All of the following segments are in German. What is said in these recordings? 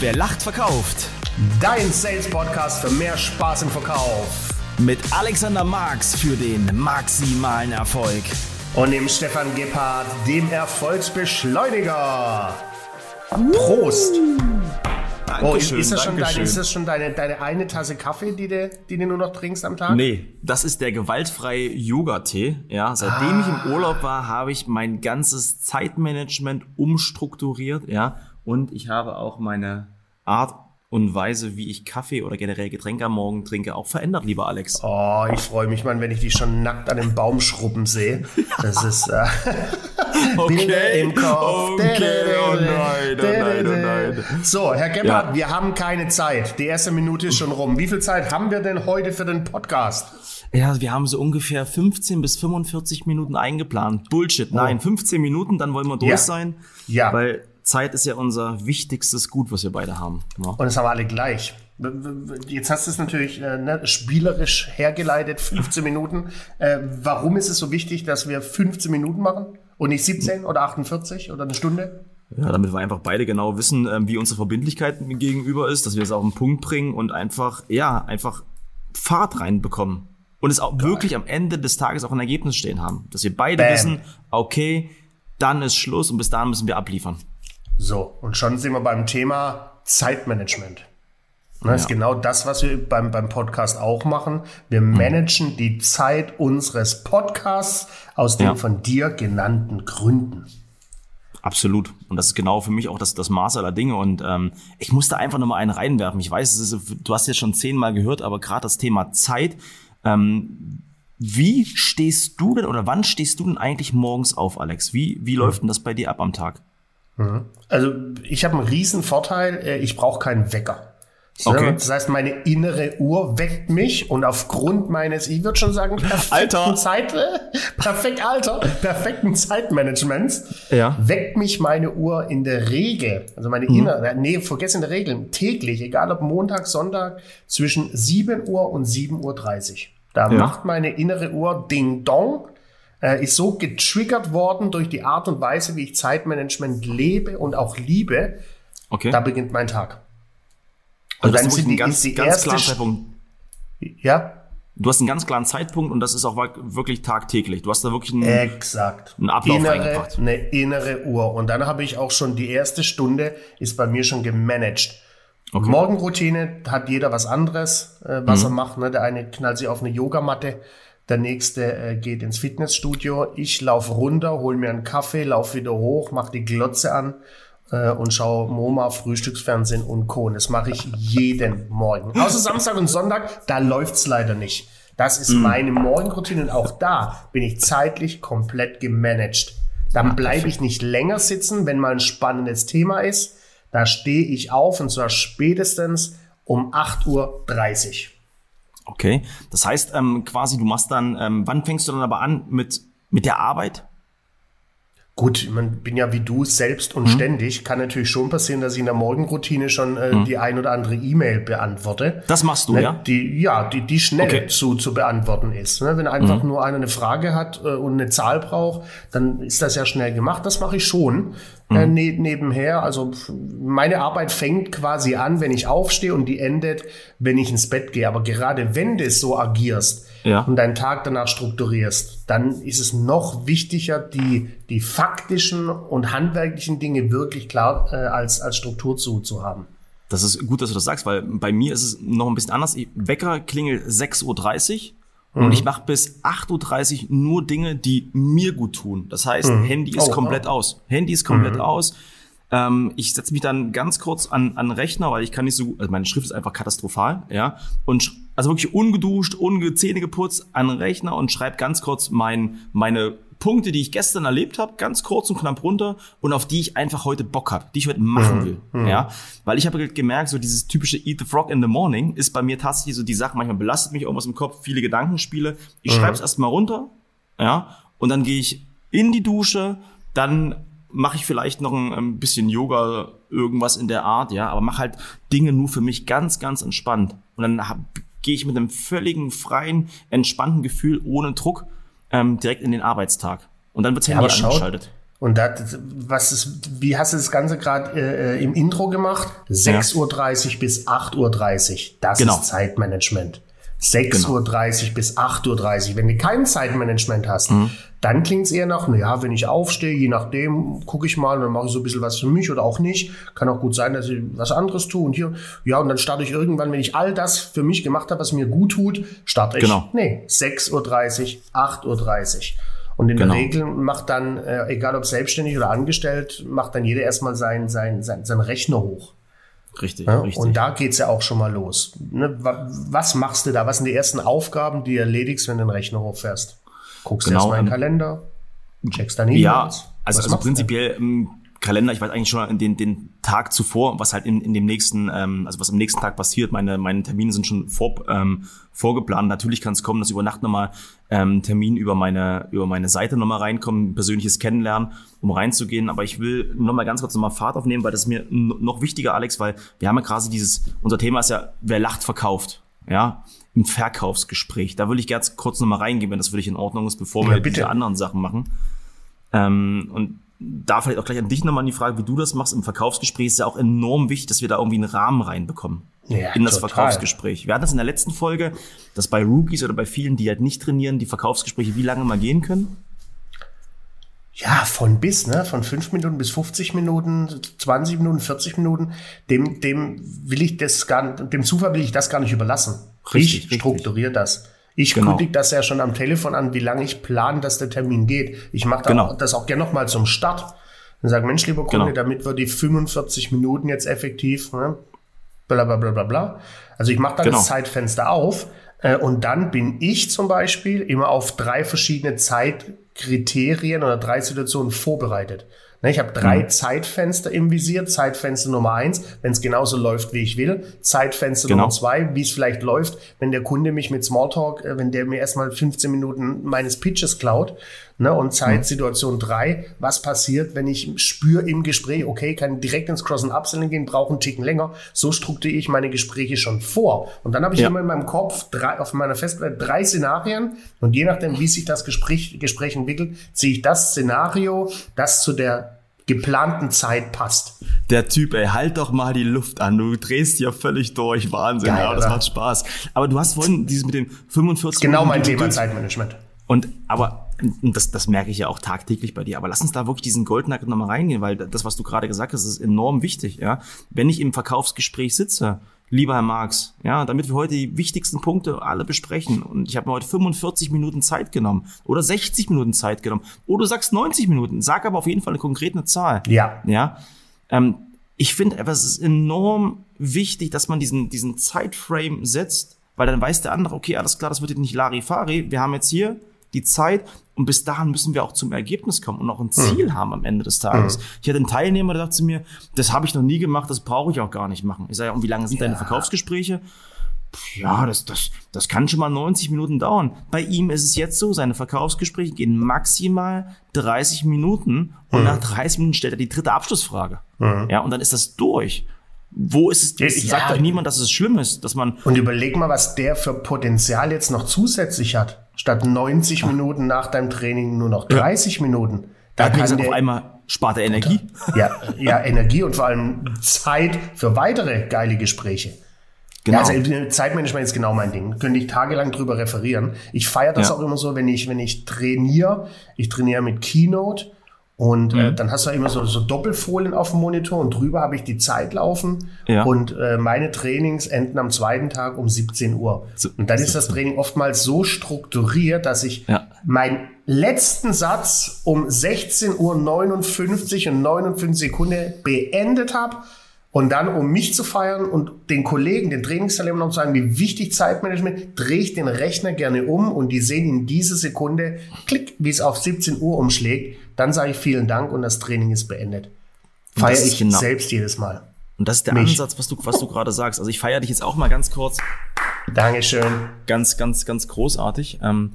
Wer lacht, verkauft. Dein Sales-Podcast für mehr Spaß im Verkauf. Mit Alexander Marx für den maximalen Erfolg. Und dem Stefan Gebhardt, dem Erfolgsbeschleuniger. Prost! Oh, ist, ist, das schon, deine, ist das schon deine, deine eine Tasse Kaffee, die du, die du nur noch trinkst am Tag? Nee, das ist der gewaltfreie Yoga-Tee. Ja, seitdem ah. ich im Urlaub war, habe ich mein ganzes Zeitmanagement umstrukturiert. Ja, und ich habe auch meine Art und Weise, wie ich Kaffee oder generell Getränke am Morgen trinke, auch verändert, lieber Alex. Oh, ich freue mich, Mann, wenn ich dich schon nackt an den Baum schrubben sehe. Das ist äh, okay. im Kopf. Okay. Oh nein, oh nein, oh nein. So, Herr Gebhardt, ja. wir haben keine Zeit. Die erste Minute ist schon rum. Wie viel Zeit haben wir denn heute für den Podcast? Ja, wir haben so ungefähr 15 bis 45 Minuten eingeplant. Bullshit. Nein, oh. 15 Minuten, dann wollen wir durch ja. sein. Ja. Weil Zeit ist ja unser wichtigstes Gut, was wir beide haben. Ja. Und das haben wir alle gleich. Jetzt hast du es natürlich äh, ne, spielerisch hergeleitet, 15 Minuten. Äh, warum ist es so wichtig, dass wir 15 Minuten machen und nicht 17 oder 48 oder eine Stunde? Ja, damit wir einfach beide genau wissen, äh, wie unsere Verbindlichkeit gegenüber ist, dass wir es auf den Punkt bringen und einfach, ja, einfach Fahrt reinbekommen. Und es auch Geil. wirklich am Ende des Tages auch ein Ergebnis stehen haben. Dass wir beide Bam. wissen, okay, dann ist Schluss und bis dahin müssen wir abliefern. So, und schon sind wir beim Thema Zeitmanagement. Das ja. ist genau das, was wir beim, beim Podcast auch machen. Wir mhm. managen die Zeit unseres Podcasts aus den ja. von dir genannten Gründen. Absolut. Und das ist genau für mich auch das, das Maß aller Dinge. Und ähm, ich musste einfach nochmal einen reinwerfen. Ich weiß, ist, du hast jetzt schon zehnmal gehört, aber gerade das Thema Zeit. Ähm, wie stehst du denn oder wann stehst du denn eigentlich morgens auf, Alex? Wie, wie läuft mhm. denn das bei dir ab am Tag? Also ich habe einen riesen Vorteil, äh, ich brauche keinen Wecker. Okay. Das heißt, meine innere Uhr weckt mich und aufgrund meines, ich würde schon sagen, perfekten Alter. Zeit, perfekt Alter, perfekten Zeitmanagements, ja. weckt mich meine Uhr in der Regel, also meine mhm. innere, nee, vergessen in der Regel, täglich, egal ob Montag, Sonntag, zwischen 7 Uhr und 7.30 Uhr. Da ja. macht meine innere Uhr Ding Dong äh, ist so getriggert worden durch die Art und Weise, wie ich Zeitmanagement lebe und auch liebe. Okay. Da beginnt mein Tag. Und also dann sind die, ganz, die ganz klaren Zeitpunkt. Ja. Du hast einen ganz klaren Zeitpunkt und das ist auch wirklich tagtäglich. Du hast da wirklich einen, Exakt. einen Ablauf innere, Eine innere Uhr. Und dann habe ich auch schon die erste Stunde ist bei mir schon gemanagt. Okay. Morgenroutine hat jeder was anderes, äh, was mhm. er macht. Ne? Der eine knallt sich auf eine Yogamatte, der nächste äh, geht ins Fitnessstudio. Ich laufe runter, hol mir einen Kaffee, laufe wieder hoch, mache die Glotze an äh, und schaue MoMA, Frühstücksfernsehen und Co. Und das mache ich jeden Morgen. Außer Samstag und Sonntag, da läuft's leider nicht. Das ist mhm. meine Morgenroutine und auch da bin ich zeitlich komplett gemanagt. Dann bleibe ich nicht länger sitzen, wenn mal ein spannendes Thema ist. Da stehe ich auf und zwar spätestens um 8.30 Uhr. Okay, das heißt ähm, quasi, du machst dann, ähm, wann fängst du dann aber an mit, mit der Arbeit? Gut, ich bin ja wie du selbst und mhm. ständig. Kann natürlich schon passieren, dass ich in der Morgenroutine schon äh, mhm. die ein oder andere E-Mail beantworte. Das machst du, ne? ja? Die, ja, die, die schnell okay. zu, zu beantworten ist. Ne? Wenn einfach mhm. nur einer eine Frage hat äh, und eine Zahl braucht, dann ist das ja schnell gemacht. Das mache ich schon äh, mhm. ne, nebenher. Also meine Arbeit fängt quasi an, wenn ich aufstehe und die endet, wenn ich ins Bett gehe. Aber gerade wenn du so agierst, ja. und deinen Tag danach strukturierst, dann ist es noch wichtiger, die, die faktischen und handwerklichen Dinge wirklich klar äh, als, als Struktur zu, zu haben. Das ist gut, dass du das sagst, weil bei mir ist es noch ein bisschen anders. Wecker klingelt 6.30 Uhr. Und mhm. ich mache bis 8.30 Uhr nur Dinge, die mir gut tun. Das heißt, mhm. Handy ist oh, komplett oh. aus. Handy ist komplett mhm. aus. Ähm, ich setze mich dann ganz kurz an, an Rechner, weil ich kann nicht so, also meine Schrift ist einfach katastrophal, ja, und also wirklich ungeduscht, ungezähne geputzt an den Rechner und schreibe ganz kurz mein, meine Punkte, die ich gestern erlebt habe, ganz kurz und knapp runter und auf die ich einfach heute Bock habe, die ich heute machen mhm. will. Mhm. Ja, weil ich habe gemerkt, so dieses typische Eat the Frog in the Morning ist bei mir tatsächlich so die Sache, manchmal belastet mich irgendwas im Kopf, viele Gedankenspiele. Ich mhm. schreibe es erstmal runter, ja, und dann gehe ich in die Dusche, dann mache ich vielleicht noch ein, ein, bisschen Yoga, irgendwas in der Art, ja, aber mache halt Dinge nur für mich ganz, ganz entspannt. Und dann gehe ich mit einem völligen, freien, entspannten Gefühl, ohne Druck, ähm, direkt in den Arbeitstag. Und dann wird's Handy ja, angeschaltet. Und das, was ist, wie hast du das Ganze gerade äh, äh im Intro gemacht? 6.30 Uhr bis 8.30 Uhr. Das genau. ist Zeitmanagement. 6.30 genau. Uhr bis 8.30 Uhr. Wenn du kein Zeitmanagement hast, mhm. dann klingt es eher nach, naja, wenn ich aufstehe, je nachdem, gucke ich mal, dann mache ich so ein bisschen was für mich oder auch nicht. Kann auch gut sein, dass ich was anderes tue und hier, ja, und dann starte ich irgendwann, wenn ich all das für mich gemacht habe, was mir gut tut, starte ich. Genau. Nee, 6.30 Uhr, 8.30 Uhr. Und in genau. der Regel macht dann, äh, egal ob selbstständig oder angestellt, macht dann jeder erstmal sein, sein, sein, sein Rechner hoch. Richtig, ja, richtig. Und da geht's ja auch schon mal los. Ne? Was machst du da? Was sind die ersten Aufgaben, die du erledigst, wenn du den Rechner hochfährst? Guckst genau, erstmal in den Kalender, checkst dann E-Mails. Ja, also, also prinzipiell im Kalender, ich weiß eigentlich schon den, den Tag zuvor, was halt in, in dem nächsten, ähm, also was am nächsten Tag passiert. Meine, meine Termine sind schon vor, ähm, vorgeplant. Natürlich kann es kommen, dass über Nacht nochmal ähm, Termin über meine, über meine Seite nochmal reinkommen, persönliches Kennenlernen, um reinzugehen. Aber ich will nochmal ganz kurz nochmal Fahrt aufnehmen, weil das ist mir noch wichtiger, Alex, weil wir haben ja quasi dieses, unser Thema ist ja, wer lacht, verkauft. Ja, im Verkaufsgespräch. Da würde ich ganz kurz nochmal reingehen, wenn das für dich in Ordnung ist, bevor ja, wir bitte. diese anderen Sachen machen. Ähm, und da vielleicht auch gleich an dich nochmal die Frage, wie du das machst im Verkaufsgespräch, ist ja auch enorm wichtig, dass wir da irgendwie einen Rahmen reinbekommen. Ja, in das total. Verkaufsgespräch. Wir hatten das in der letzten Folge, dass bei Rookies oder bei vielen, die halt nicht trainieren, die Verkaufsgespräche wie lange mal gehen können? Ja, von bis, ne? Von fünf Minuten bis 50 Minuten, 20 Minuten, 40 Minuten. Dem, dem will ich das gar, dem Zufall will ich das gar nicht überlassen. Richtig, ich strukturiere das. Ich genau. kündige das ja schon am Telefon an, wie lange ich plane, dass der Termin geht. Ich mache genau. das auch gerne nochmal zum Start. Und sage, Mensch, lieber Kunde, genau. damit wir die 45 Minuten jetzt effektiv, ne, bla bla bla bla bla. Also ich mache dann genau. das Zeitfenster auf äh, und dann bin ich zum Beispiel immer auf drei verschiedene Zeitkriterien oder drei Situationen vorbereitet. Ne, ich habe drei mhm. Zeitfenster im Visier. Zeitfenster Nummer eins, wenn es genauso läuft, wie ich will. Zeitfenster genau. Nummer zwei, wie es vielleicht läuft, wenn der Kunde mich mit Smalltalk, äh, wenn der mir erstmal 15 Minuten meines Pitches klaut. Ne? Und Zeitsituation 3, was passiert, wenn ich spüre im Gespräch, okay, kann direkt ins Cross- und Upselling gehen, brauche einen Ticken länger. So strukturiere ich meine Gespräche schon vor. Und dann habe ich ja. immer in meinem Kopf drei, auf meiner Festplatte drei Szenarien und je nachdem, wie sich das Gespräch, Gespräch entwickelt, ziehe ich das Szenario, das zu der geplanten Zeit passt. Der Typ, ey, halt doch mal die Luft an. Du drehst hier völlig durch. Wahnsinn. Geil, ja, das oder? macht Spaß. Aber du hast vorhin dieses mit dem 45 Genau mein Thema Zeitmanagement. Und aber das, das merke ich ja auch tagtäglich bei dir. Aber lass uns da wirklich diesen Goldnugget nochmal reingehen, weil das, was du gerade gesagt hast, ist enorm wichtig. Ja, wenn ich im Verkaufsgespräch sitze, lieber Herr Marx, ja, damit wir heute die wichtigsten Punkte alle besprechen. Und ich habe mir heute 45 Minuten Zeit genommen oder 60 Minuten Zeit genommen. Oder du sagst 90 Minuten. Sag aber auf jeden Fall eine konkrete Zahl. Ja. Ja. Ähm, ich finde, es ist enorm wichtig, dass man diesen, diesen Zeitframe setzt, weil dann weiß der andere, okay, alles klar, das wird jetzt nicht Larifari. Wir haben jetzt hier die Zeit und bis dahin müssen wir auch zum Ergebnis kommen und auch ein Ziel mhm. haben am Ende des Tages. Mhm. Ich hatte einen Teilnehmer, der sagte zu mir, das habe ich noch nie gemacht, das brauche ich auch gar nicht machen. Ich sage, und wie lange sind ja. deine Verkaufsgespräche? Ja, das, das, das kann schon mal 90 Minuten dauern. Bei ihm ist es jetzt so, seine Verkaufsgespräche gehen maximal 30 Minuten und mhm. nach 30 Minuten stellt er die dritte Abschlussfrage. Mhm. Ja, und dann ist das durch. Wo ist es? Es ja, sagt doch niemand, dass es schlimm ist, dass man. Und überleg mal, was der für Potenzial jetzt noch zusätzlich hat. Statt 90 Ach. Minuten nach deinem Training nur noch 30 ja. Minuten. Da ja, kann gesagt, auf einmal spart er Energie. Ja, ja, Energie und vor allem Zeit für weitere geile Gespräche. Genau. Ja, also Zeitmanagement ist genau mein Ding. Könnte ich tagelang drüber referieren. Ich feiere das ja. auch immer so, wenn ich, wenn ich trainiere. Ich trainiere mit Keynote und äh, mhm. dann hast du immer so, so Doppelfolien auf dem Monitor und drüber habe ich die Zeit laufen. Ja. Und äh, meine Trainings enden am zweiten Tag um 17 Uhr. Und dann ist das Training oftmals so strukturiert, dass ich ja. meinen letzten Satz um 16.59 Uhr und 59 Sekunden beendet habe. Und dann, um mich zu feiern und den Kollegen, den Trainingsteilnehmern noch zu sagen, wie wichtig Zeitmanagement, drehe ich den Rechner gerne um und die sehen in dieser Sekunde, klick, wie es auf 17 Uhr umschlägt. Dann sage ich vielen Dank und das Training ist beendet. Feiere ich genau. selbst jedes Mal. Und das ist der Mich. Ansatz, was du, was du gerade sagst. Also ich feiere dich jetzt auch mal ganz kurz. Dankeschön. Ganz, ganz, ganz großartig. Ähm,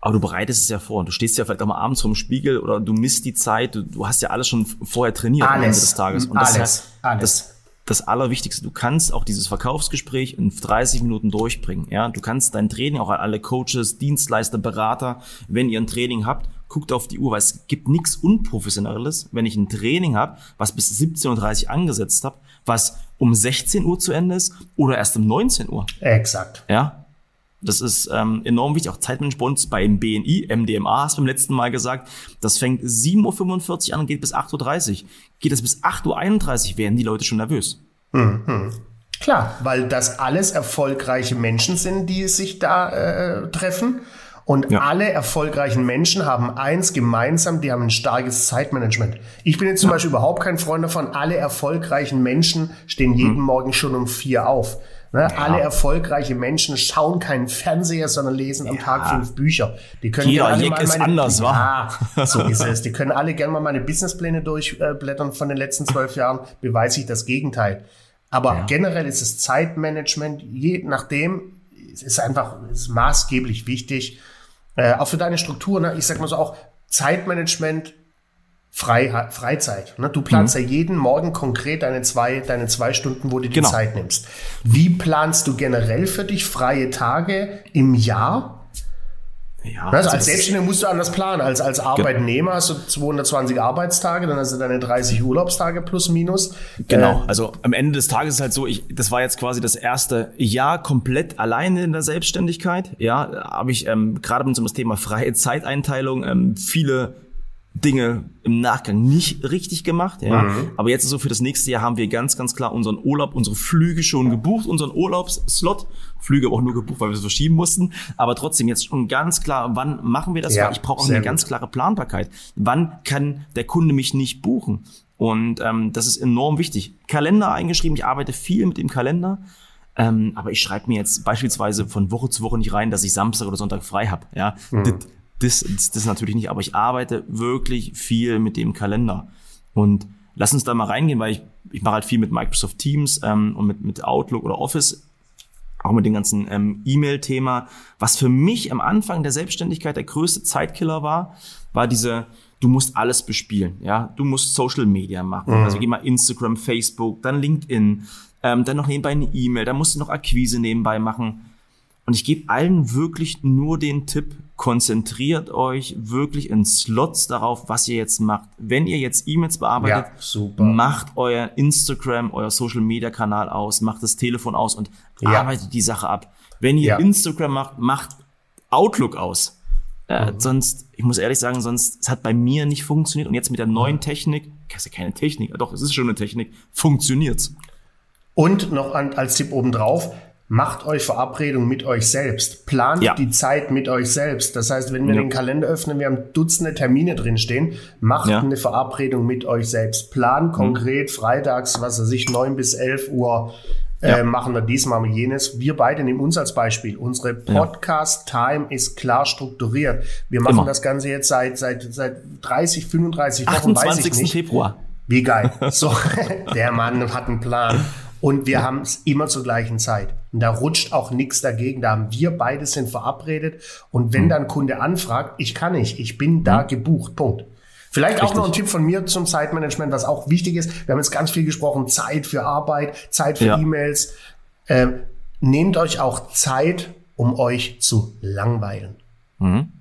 aber du bereitest es ja vor. Du stehst ja vielleicht auch mal abends vorm Spiegel oder du misst die Zeit. Du, du hast ja alles schon vorher trainiert alles, am Ende des Tages. Und das alles, ist ja, alles. Das, das Allerwichtigste. Du kannst auch dieses Verkaufsgespräch in 30 Minuten durchbringen. Ja, du kannst dein Training auch an alle Coaches, Dienstleister, Berater, wenn ihr ein Training habt, guckt auf die Uhr, weil es gibt nichts Unprofessionelles, wenn ich ein Training habe, was bis 17.30 Uhr angesetzt habe, was um 16 Uhr zu Ende ist oder erst um 19 Uhr. Exakt. Ja, das ist ähm, enorm wichtig. Auch Zeitmanagement beim BNI, MDMA hast du beim letzten Mal gesagt. Das fängt 7.45 Uhr an und geht bis 8.30 Uhr. Geht es bis 8.31 Uhr, werden die Leute schon nervös. Mhm. Klar, weil das alles erfolgreiche Menschen sind, die sich da äh, treffen. Und ja. alle erfolgreichen Menschen haben eins gemeinsam, die haben ein starkes Zeitmanagement. Ich bin jetzt zum ja. Beispiel überhaupt kein Freund davon, alle erfolgreichen Menschen stehen jeden mhm. Morgen schon um vier auf. Ne? Ja. Alle erfolgreiche Menschen schauen keinen Fernseher, sondern lesen am Tag fünf Bücher. Die können Jeder alle mal meine, anders, wa? Ja, so ist es. Die können alle gerne mal meine Businesspläne durchblättern von den letzten zwölf Jahren, beweise ich das Gegenteil. Aber ja. generell ist es Zeitmanagement, je nachdem, es ist einfach es ist maßgeblich wichtig. Äh, auch für deine Struktur, ne? ich sag mal so auch Zeitmanagement, Frei, Freizeit. Ne? Du planst mhm. ja jeden Morgen konkret deine zwei, deine zwei Stunden, wo du die genau. Zeit nimmst. Wie planst du generell für dich freie Tage im Jahr? Ja, also, als Selbstständiger musst du anders planen. Als, als Arbeitnehmer hast du 220 Arbeitstage, dann hast du deine 30 Urlaubstage plus minus. Genau, äh, also am Ende des Tages ist halt so, ich, das war jetzt quasi das erste Jahr komplett alleine in der Selbstständigkeit. Ja, habe ich ähm, gerade mit so einem Thema freie Zeiteinteilung ähm, viele Dinge im Nachgang nicht richtig gemacht. Ja. Mhm. Aber jetzt so für das nächste Jahr haben wir ganz, ganz klar unseren Urlaub, unsere Flüge schon gebucht, unseren Urlaubsslot. Flüge aber auch nur gebucht, weil wir es verschieben mussten. Aber trotzdem jetzt schon ganz klar, wann machen wir das? Ja, weil ich brauche auch eine gut. ganz klare Planbarkeit. Wann kann der Kunde mich nicht buchen? Und ähm, das ist enorm wichtig. Kalender eingeschrieben, ich arbeite viel mit dem Kalender. Ähm, aber ich schreibe mir jetzt beispielsweise von Woche zu Woche nicht rein, dass ich Samstag oder Sonntag frei habe. Ja, mhm. Das, das, das, natürlich nicht, aber ich arbeite wirklich viel mit dem Kalender. Und lass uns da mal reingehen, weil ich, ich mache halt viel mit Microsoft Teams ähm, und mit, mit Outlook oder Office, auch mit dem ganzen ähm, E-Mail-Thema. Was für mich am Anfang der Selbstständigkeit der größte Zeitkiller war, war diese, du musst alles bespielen. Ja, du musst Social Media machen. Mhm. Also geh mal Instagram, Facebook, dann LinkedIn, ähm, dann noch nebenbei eine E-Mail, dann musst du noch Akquise nebenbei machen. Und ich gebe allen wirklich nur den Tipp, konzentriert euch wirklich in Slots darauf, was ihr jetzt macht. Wenn ihr jetzt E-Mails bearbeitet, ja, macht euer Instagram, euer Social Media Kanal aus, macht das Telefon aus und ja. arbeitet die Sache ab. Wenn ihr ja. Instagram macht, macht Outlook aus. Äh, mhm. Sonst, ich muss ehrlich sagen, sonst, es hat bei mir nicht funktioniert und jetzt mit der neuen Technik, das ist ja keine Technik, doch, es ist schon eine Technik, funktioniert's. Und noch an, als Tipp obendrauf, Macht euch Verabredungen mit euch selbst. Plant ja. die Zeit mit euch selbst. Das heißt, wenn wir ja. den Kalender öffnen, wir haben Dutzende Termine drinstehen, macht ja. eine Verabredung mit euch selbst. Plan mhm. konkret mhm. freitags, was weiß ich, neun bis elf Uhr äh, machen wir dies, machen wir jenes. Wir beide nehmen uns als Beispiel. Unsere Podcast-Time ist klar strukturiert. Wir machen Immer. das Ganze jetzt seit, seit, seit 30, 35 Wochen, weiß ich nicht. Februar. Wie geil. So, der Mann hat einen Plan. Und wir haben es immer zur gleichen Zeit. Und da rutscht auch nichts dagegen. Da haben wir beide sind verabredet. Und wenn mhm. dann Kunde anfragt, ich kann nicht, ich bin da mhm. gebucht. Punkt. Vielleicht Richtig. auch noch ein Tipp von mir zum Zeitmanagement, was auch wichtig ist. Wir haben jetzt ganz viel gesprochen, Zeit für Arbeit, Zeit für ja. E-Mails. Äh, nehmt euch auch Zeit, um euch zu langweilen. Mhm.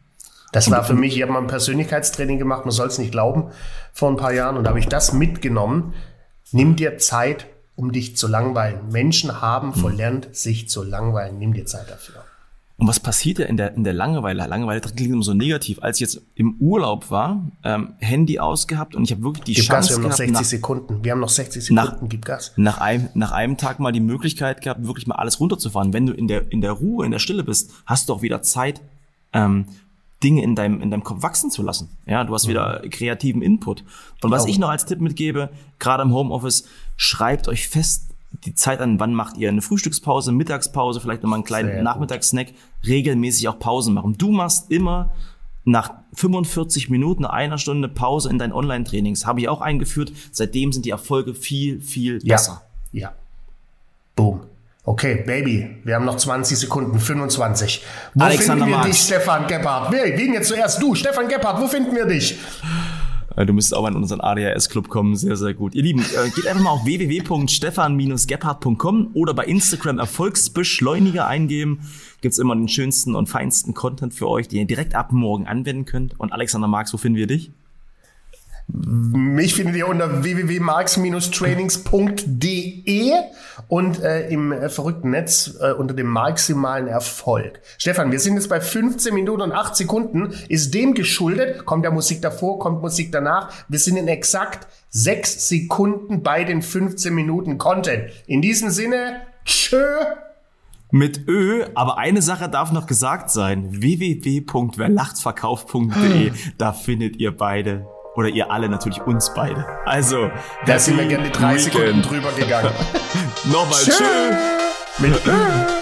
Das war für mich, ich habe mal ein Persönlichkeitstraining gemacht, man soll es nicht glauben, vor ein paar Jahren. Und da habe ich das mitgenommen. Nimm dir Zeit um dich zu langweilen. Menschen haben hm. verlernt, sich zu langweilen. Nimm dir Zeit dafür. Und was passiert ja in der, in der Langeweile? Langeweile klingt immer so negativ. Als ich jetzt im Urlaub war, ähm, Handy ausgehabt und ich habe wirklich die gib Chance Gas, wir haben noch 60 nach, Sekunden. Wir haben noch 60 Sekunden, nach, gib Gas. Nach einem, nach einem Tag mal die Möglichkeit gehabt, wirklich mal alles runterzufahren. Wenn du in der, in der Ruhe, in der Stille bist, hast du auch wieder Zeit, ähm, Dinge in deinem, in deinem Kopf wachsen zu lassen. Ja, du hast mhm. wieder kreativen Input. Und was genau. ich noch als Tipp mitgebe, gerade im Homeoffice, schreibt euch fest die Zeit an, wann macht ihr eine Frühstückspause, Mittagspause, vielleicht nochmal einen kleinen Nachmittagssnack, regelmäßig auch Pausen machen. Du machst immer nach 45 Minuten, einer Stunde Pause in deinen Online-Trainings. Habe ich auch eingeführt. Seitdem sind die Erfolge viel, viel besser. Ja. ja. Boom. Okay, Baby, wir haben noch 20 Sekunden, 25. Wo Alexander finden wir Marx. dich, Stefan Gebhardt? Wer, wen jetzt zuerst? Du, Stefan Gebhardt, wo finden wir dich? Äh, du müsstest auch in unseren ADHS-Club kommen. Sehr, sehr gut. Ihr Lieben, äh, geht einfach mal auf www.stefan-gebhardt.com oder bei Instagram Erfolgsbeschleuniger eingeben. Gibt's immer den schönsten und feinsten Content für euch, den ihr direkt ab morgen anwenden könnt. Und Alexander Marx, wo finden wir dich? Mich findet ihr unter www.marx-trainings.de und äh, im äh, verrückten Netz äh, unter dem maximalen Erfolg. Stefan, wir sind jetzt bei 15 Minuten und 8 Sekunden. Ist dem geschuldet? Kommt der Musik davor, kommt Musik danach? Wir sind in exakt 6 Sekunden bei den 15 Minuten Content. In diesem Sinne, tschö! Mit Ö, aber eine Sache darf noch gesagt sein. www.werlachtsverkauf.de, da findet ihr beide oder ihr alle natürlich uns beide. Also, da sind wir gerne 30 Sekunden drüber gegangen. Nochmal tschö. Mit.